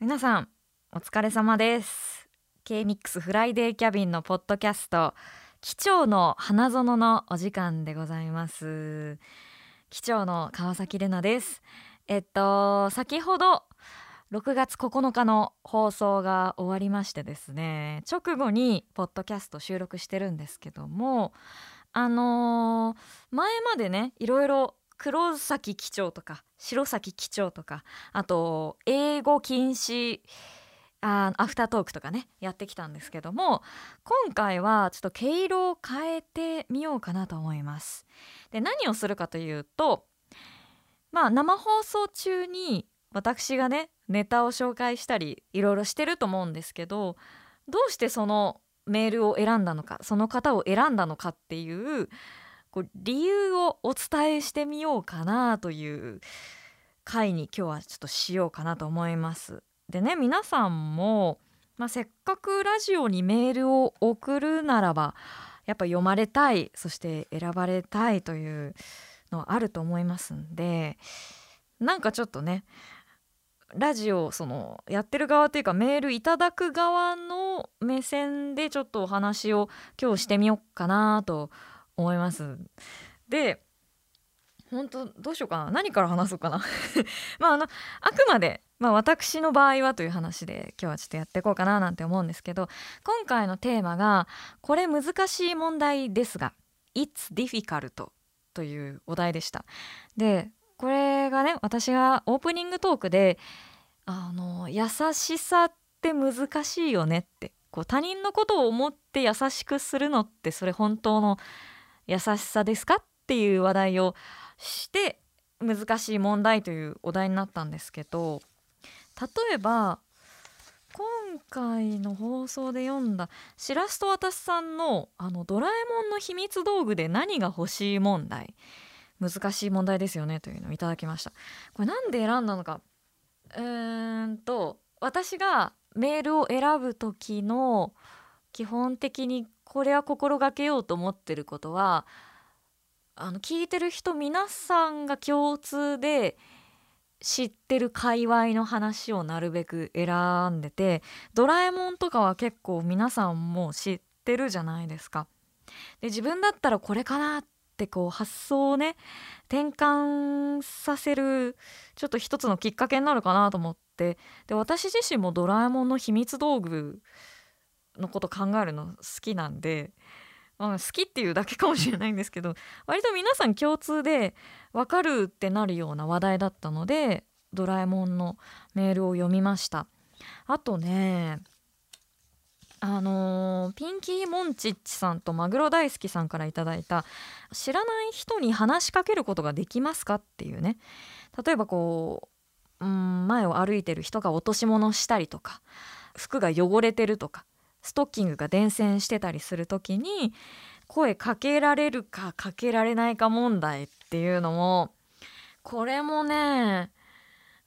皆さんお疲れ様です。K-MIX フライデーキャビンのポッドキャスト機長の花園のお時間でございます。機長の川崎れなです。えっと先ほど6月9日の放送が終わりましてですね直後にポッドキャスト収録してるんですけどもあのー、前までねいろいろ黒崎機長とか白崎機長とかあと英語禁止あアフタートークとかねやってきたんですけども今回はちょっと毛色を変えてみようかなと思います。で何をするかというとまあ生放送中に私がねネタを紹介したりいろいろしてると思うんですけどどうしてそのメールを選んだのかその方を選んだのかっていうこう理由をお伝えしてみようかなという回に今日はちょっとしようかなと思います。でね皆さんも、まあ、せっかくラジオにメールを送るならばやっぱ読まれたいそして選ばれたいというのはあると思いますんでなんかちょっとねラジオそのやってる側というかメールいただく側の目線でちょっとお話を今日してみようかなと思います。で本当どうしようかな何から話そうかな まああのあくまで、まあ、私の場合はという話で今日はちょっとやっていこうかななんて思うんですけど今回のテーマがこれ難しい問題ですが「It's difficult」というお題でした。でこれがね私がオープニングトークであの優しさって難しいよねってこう他人のことを思って優しくするのってそれ本当の優しさですか？っていう話題をして難しい問題というお題になったんですけど例えば今回の放送で読んだしらすと私さんのあのドラえもんの秘密道具で何が欲しい問題難しい問題ですよねというのをいただきました。これなんで選んだのか？うーんと私がメールを選ぶ時の基本的にこれは心がけようと思ってることはあの聞いてる人皆さんが共通で知ってる界隈の話をなるべく選んでてドラえもんとかは結構皆さんも知ってるじゃないですか。で自分だったらこれかなってこう発想をね転換させるちょっと一つのきっかけになるかなと思ってで私自身もドラえもんの秘密道具のこと考えるの好きなんで、まあ、好きっていうだけかもしれないんですけど割と皆さん共通で分かるってなるような話題だったのでドラえもんのメールを読みましたあとねあのー、ピンキーモンチッチさんとマグロ大好きさんから頂いた「知らない人に話しかけることができますか?」っていうね例えばこううん前を歩いてる人が落とし物したりとか服が汚れてるとかストッキングが伝染してたりする時に声かけられるかかけられないか問題っていうのもこれもね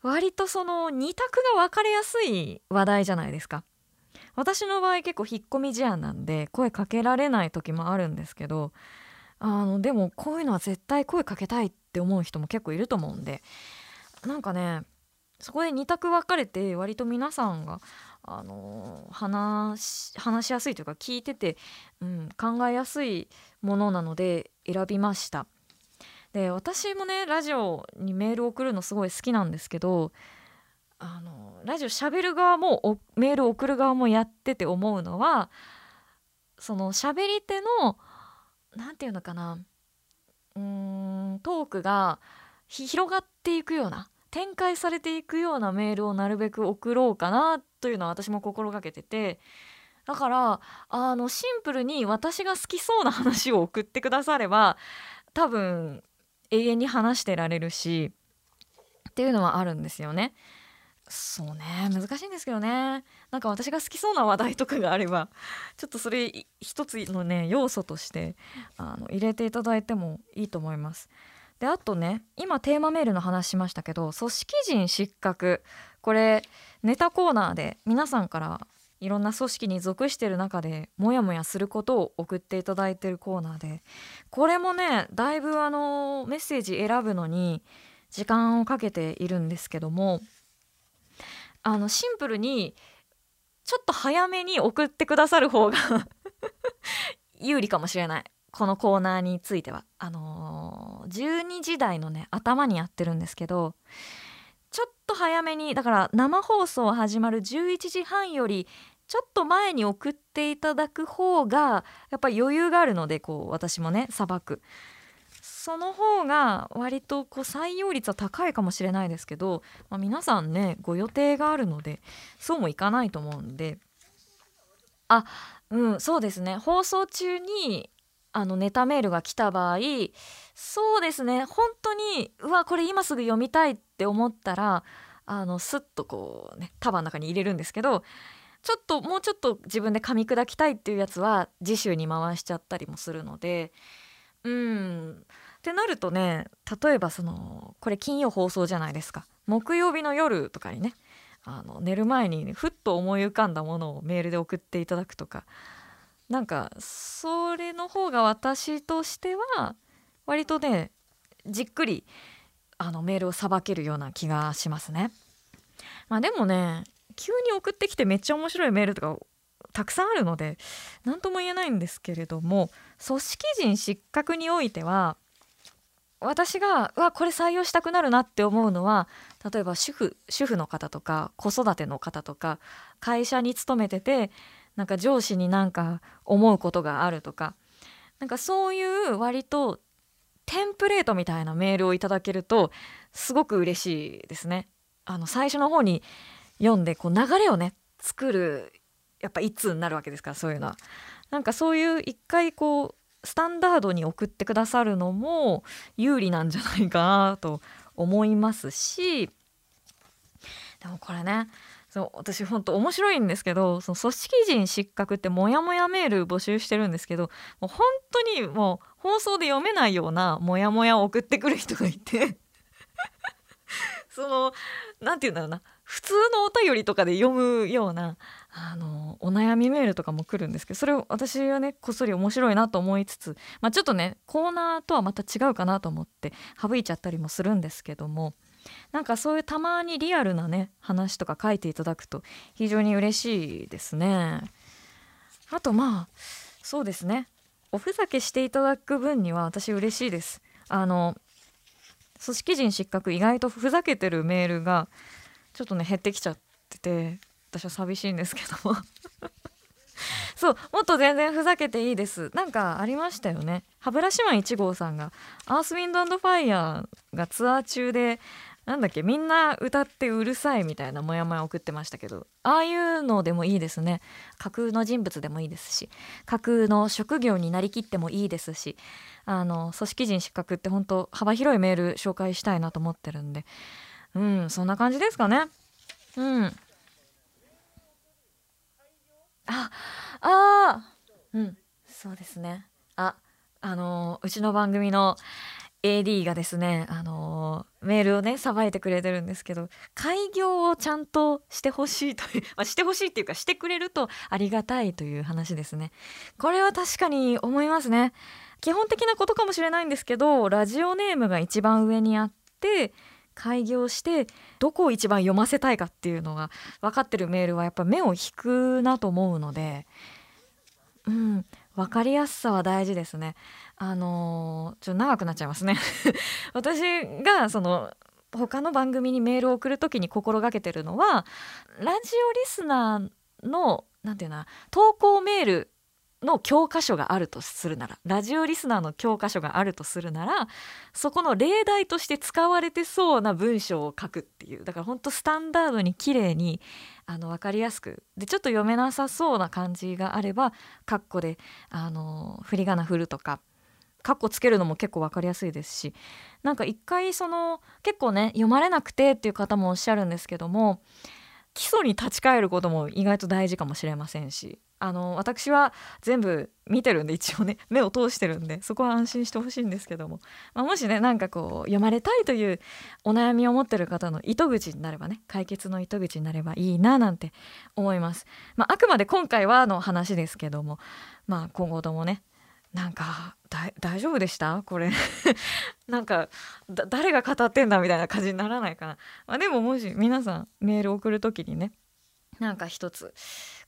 割とその2択が分かりやすい話題じゃないですか。私の場合結構引っ込み思案なんで声かけられない時もあるんですけどあのでもこういうのは絶対声かけたいって思う人も結構いると思うんでなんかねそこで2択分かれて割と皆さんがあの話話しやすいというか聞いてて、うん、考えやすいものなので選びました。で私もねラジオにメール送るのすごい好きなんですけどあのラジオ喋る側もメール送る側もやってて思うのはその喋り手の何て言うのかなうーんトークが広がっていくような展開されていくようなメールをなるべく送ろうかなというのは私も心がけててだからあのシンプルに私が好きそうな話を送ってくだされば多分永遠に話してられるしっていうのはあるんですよね。そうね難しいんですけどねなんか私が好きそうな話題とかがあればちょっとそれ一つのね要素としてあの入れていただいてもいいと思います。であとね今テーマメールの話しましたけど組織人失格。これネタコーナーで皆さんからいろんな組織に属してる中でモヤモヤすることを送っていただいてるコーナーで。これもねだいぶあのメッセージ選ぶのに時間をかけているんですけどもあのシンプルにちょっと早めに送ってくださる方が 有利かもしれない。このコーナーについては。あのー、12時台のね頭にやってるんですけどちょっと早めにだから生放送始まる11時半よりちょっと前に送っていただく方がやっぱり余裕があるのでこう私もねさばくその方が割とこう採用率は高いかもしれないですけど、まあ、皆さんねご予定があるのでそうもいかないと思うんで。あうんそうですね。放送中にあのネタメールが来た場合そうですね。本当にうわこれ今すぐ読みたいって思ったらあのスッとこうね束の中に入れるんですけどちょっともうちょっと自分で噛み砕きたいっていうやつは次週に回しちゃったりもするのでうん。ってなるとね例えばそのこれ金曜放送じゃないですか。木曜日の夜とかにねあの寝る前に、ね、ふっと思い浮かんだものをメールで送っていただくとかなんかそれの方が私としては割とねじっくりあのメールをさばけるような気がしますね。まあ、でもね急に送ってきてめっちゃ面白いメールとかたくさんあるので何とも言えないんですけれども組織人失格においては私がうわこれ採用したくなるなって思うのは例えば主婦主婦の方とか子育ての方とか会社に勤めててなんか上司になんか思うことがあるとかなんかそういう割とテンプレートみたいなメールをいただけるとすごく嬉しいですね。あの最初の方に読んでこう流れをね作るやっぱ一通になるわけですからそういうのは。なんかそういう一回こうスタンダードに送ってくださるのも有利なんじゃないかなと思いますしでもこれねそう私本当面白いんですけどその組織人失格ってモヤモヤメール募集してるんですけどもう本当にもう放送で読めないようなモヤモヤを送ってくる人がいて。その何て言うんだろうな。普通のお便りとかで読むようなあのお悩みメールとかも来るんですけどそれを私はねこっそり面白いなと思いつつ、まあ、ちょっとねコーナーとはまた違うかなと思って省いちゃったりもするんですけどもなんかそういうたまにリアルなね話とか書いていただくと非常に嬉しいですね。あとまあそうですねおふざけしていただく分には私嬉しいです。あの組織人失格意外とふざけてるメールがちょっとね減ってきちゃってて私は寂しいんですけども そうもっと全然ふざけていいですなんかありましたよね歯ブラシマン1号さんがアースウィンドファイヤーがツアー中でなんだっけみんな歌ってうるさいみたいなモヤモヤ送ってましたけどああいうのでもいいですね。架空の人物でもいいですし架空の職業になりきってもいいですしあの組織人失格って本当幅広いメール紹介したいなと思ってるんで。うんそんな感じですかね。うん。ああうんそうですね。ああのうちの番組の AD がですねあのメールをねさばいてくれてるんですけど開業をちゃんとしてほしいという、まあ、してほしいっていうかしてくれるとありがたいという話ですね。これは確かに思いますね。基本的なことかもしれないんですけどラジオネームが一番上にあって開業してどこを一番読ませたいかっていうのが分かってるメールはやっぱ目を引くなと思うのでうん。分かりやすさは大事ですね。あのー、ちょっと長くなっちゃいますね 私がその他の番組にメールを送る時に心がけてるのはラジオリスナーの何て言うな投稿メールの教科書があるとするならラジオリスナーの教科書があるとするならそこの例題として使われてそうな文章を書くっていうだからほんとスタンダードに綺麗にあの分かりやすくでちょっと読めなさそうな感じがあればカッコであの振り仮名振るとかカッコつけるのも結構分かりやすいですしなんか一回その結構ね読まれなくてっていう方もおっしゃるんですけども基礎に立ち返ることも意外と大事かもしれませんしあの私は全部見てるんで一応ね目を通してるんでそこは安心してほしいんですけども、まあ、もしねなんかこう読まれたいというお悩みを持ってる方の糸口になればね解決の糸口になればいいななんて思います。まあ、あくまで今回はの話ですけども、まあ、今後ともねなんか大丈夫でした？これ。なんか誰が語ってんだみたいな感じにならないかな、まあ、でももし皆さんメール送る時にねなんか一つ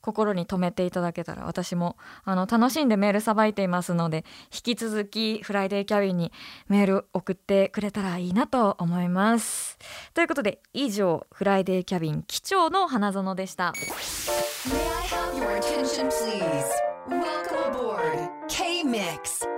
心に留めていただけたら私もあの楽しんでメールさばいていますので引き続きフライデーキャビンにメール送ってくれたらいいなと思います。ということで以上フライデーキャビン機長の花園でした。K-Mix Friday Cabin